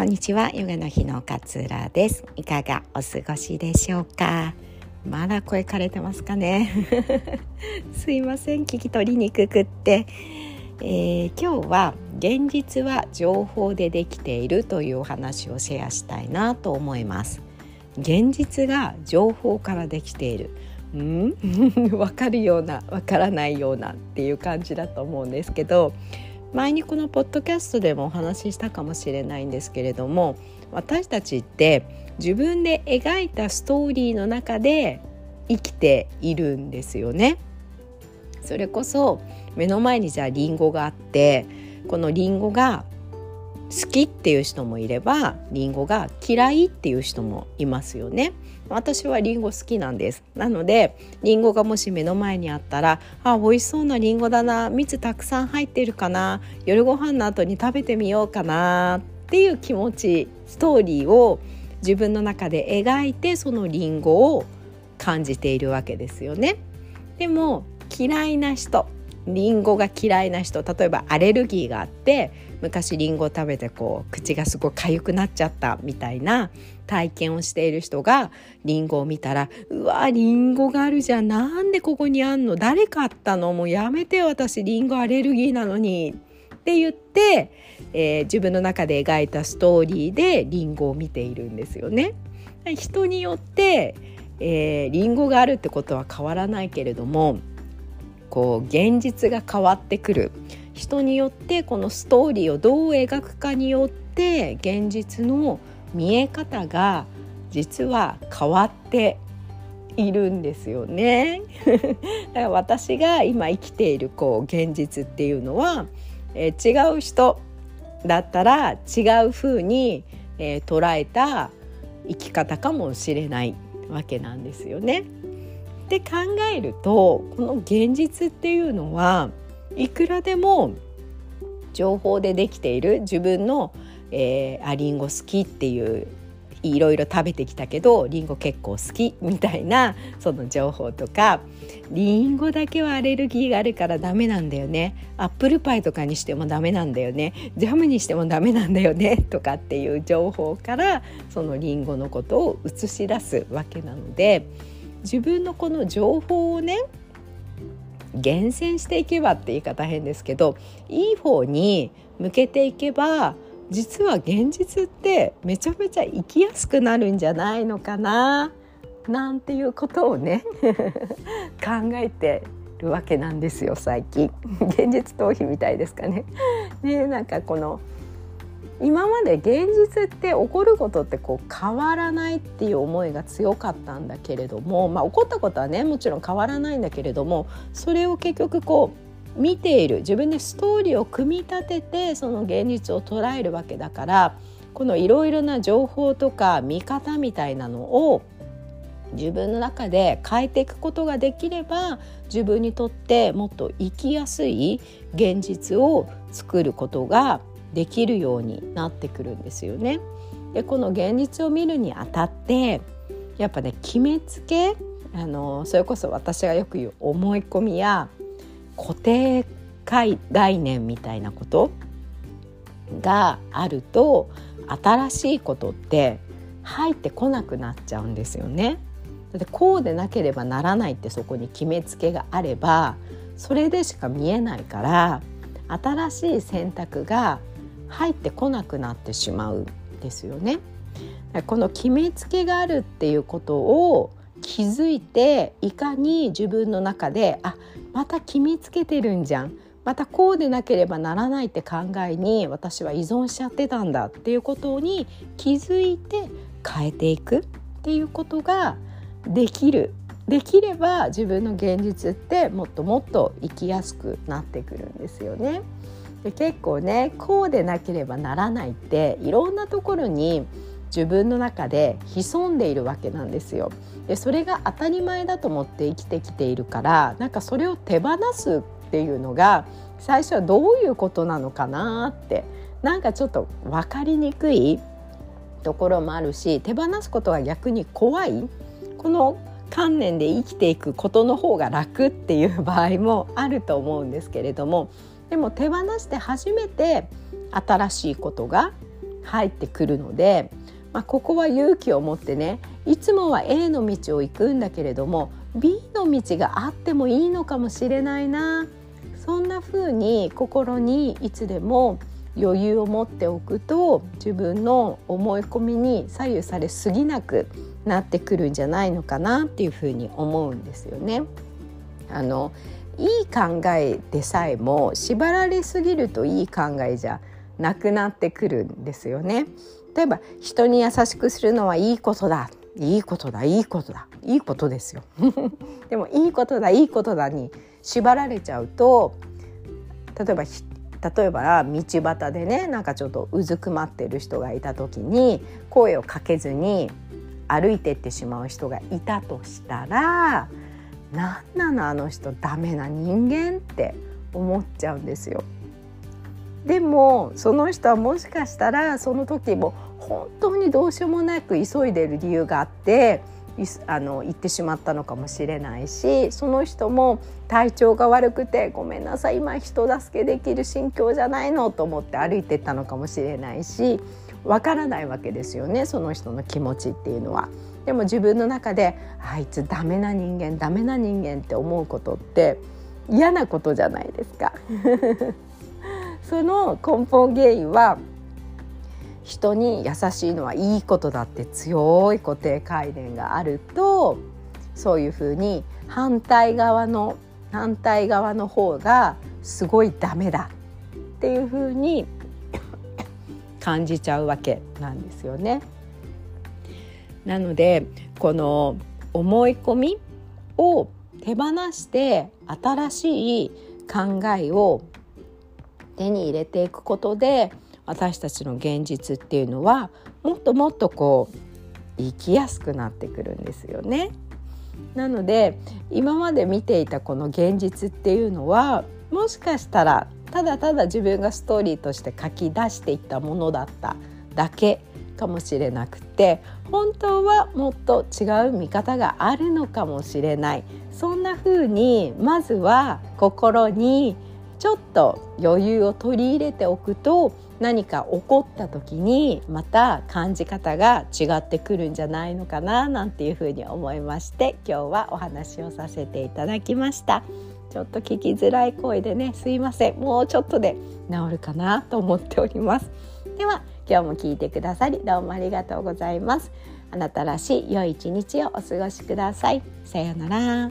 こんにちは。ヨガの日の勝浦です。いかがお過ごしでしょうか？まだ声枯れてますかね？すいません。聞き取りにくくって、えー、今日は現実は情報でできているというお話をシェアしたいなと思います。現実が情報からできている。うん？分かるような分からないようなっていう感じだと思うんですけど。前にこのポッドキャストでもお話ししたかもしれないんですけれども私たちって自分で描いたストーリーの中で生きているんですよね。それこそ目の前にじゃあリンゴがあってこのリンゴが好きっていう人もいればリンゴが嫌いっていう人もいますよね。私はリンゴ好きなんです。なのでリンゴがもし目の前にあったらあ美味しそうなリンゴだな。蜜たくさん入ってるかな。夜ご飯の後に食べてみようかな。っていう気持ちストーリーを自分の中で描いてそのリンゴを感じているわけですよね。でも嫌いな人リンゴが嫌いな人例えばアレルギーがあって昔リンゴを食べてこう口がすごい痒くなっちゃったみたいな体験をしている人がリンゴを見たら「うわリンゴがあるじゃん。なんでここにあんの？誰買ったの？もうやめて私リンゴアレルギーなのに」って言って、えー、自分の中で描いたストーリーでリンゴを見ているんですよね。人によって、えー、リンゴがあるってことは変わらないけれどもこう現実が変わってくる。人によってこのストーリーをどう描くかによって現実の見え方が実は変わっているんですよね。だから私が今生きているこう現実っていうのは、えー、違う人だったら違う風に、えー、捉えた生き方かもしれないわけなんですよね。って考えるとこの現実っていうのはいくらでも情報でできている自分の、えー、あリンゴ好きっていういろいろ食べてきたけどリンゴ結構好きみたいなその情報とかリンゴだけはアレルギーがあるからダメなんだよねアップルパイとかにしてもダメなんだよねジャムにしてもダメなんだよね とかっていう情報からそのリンゴのことを映し出すわけなので。自分のこの情報をね厳選していけばって言い方変ですけどいい方に向けていけば実は現実ってめちゃめちゃ生きやすくなるんじゃないのかななんていうことをね 考えてるわけなんですよ最近現実逃避みたいですかね。ねなんかこの今まで現実って起こることってこう変わらないっていう思いが強かったんだけれども、まあ、起こったことはねもちろん変わらないんだけれどもそれを結局こう見ている自分でストーリーを組み立ててその現実を捉えるわけだからこのいろいろな情報とか見方みたいなのを自分の中で変えていくことができれば自分にとってもっと生きやすい現実を作ることができるようになってくるんですよね。でこの現実を見るにあたってやっぱね決めつけあのそれこそ私がよく言う思い込みや固定概念みたいなことがあると新しいことって入ってこなくなっちゃうんですよね。だってこうでなければならないってそこに決めつけがあればそれでしか見えないから新しい選択が入ってこなくなってしまうんですよね。この決めつけがあるっていうことを気づいていかに自分の中であまた決めつけてるんじゃんまたこうでなければならないって考えに私は依存しちゃってたんだっていうことに気づいて変えていくっていうことができるできれば自分の現実ってもっともっと生きやすくなってくるんですよね。で結構ねこうでなければならないっていろんなところに自分の中で潜んでいるわけなんですよ。でそれが当たり前だと思って生きてきているからなんかそれを手放すっていうのが最初はどういうことなのかなってなんかちょっと分かりにくいところもあるし手放すことは逆に怖いこの観念で生きていくことの方が楽っていう場合もあると思うんですけれどもでも手放して初めて新しいことが入ってくるので、まあ、ここは勇気を持ってねいつもは A の道を行くんだけれども B の道があってもいいのかもしれないなそんな風に心にいつでも余裕を持っておくと自分の思い込みに左右されすぎなくなってくるんじゃないのかなっていうふうに思うんですよね。あのいい考えでさえも縛られすぎるといい考えじゃなくなってくるんですよね。例えば人に優しくするのはいいことだいいことだいいことだいいことですよ でもいいことだいいことだに縛られちゃうと例えば例えば道端でねなんかちょっとうずくまってる人がいた時に声をかけずに歩いてってしまう人がいたとしたら何なのあの人ダメな人間って思っちゃうんですよ。でもその人はもしかしたらその時も本当にどうしようもなく急いでる理由があってあの行ってしまったのかもしれないしその人も体調が悪くてごめんなさい今人助けできる心境じゃないのと思って歩いてったのかもしれないしわからないわけですよねその人の気持ちっていうのは。でも自分の中であいつダメな人間ダメな人間って思うことって嫌なことじゃないですか。その根本原因は人に優しいのはいいことだって強い固定概念があるとそういうふうに反対側の反対側の方がすごいダメだっていうふうに 感じちゃうわけなんですよね。なのでこの思い込みを手放して新しい考えを手に入れていくことで私たちの現実っていうのはもっともっとこう生きやすくなってくるんですよね。なので今まで見ていたこの現実っていうのはもしかしたらただただ自分がストーリーとして書き出していったものだっただけかもしれなくて本当はもっと違う見方があるのかもしれないそんな風にまずは心にちょっと余裕を取り入れておくと何か起こった時にまた感じ方が違ってくるんじゃないのかななんていうふうに思いまして今日はお話をさせていただきました。ちょっと聞きづらい声でねすいません。もうちょっとで治るかなと思っております。では今日も聞いてくださりどうもありがとうございます。あなたらしい良い一日をお過ごしください。さようなら。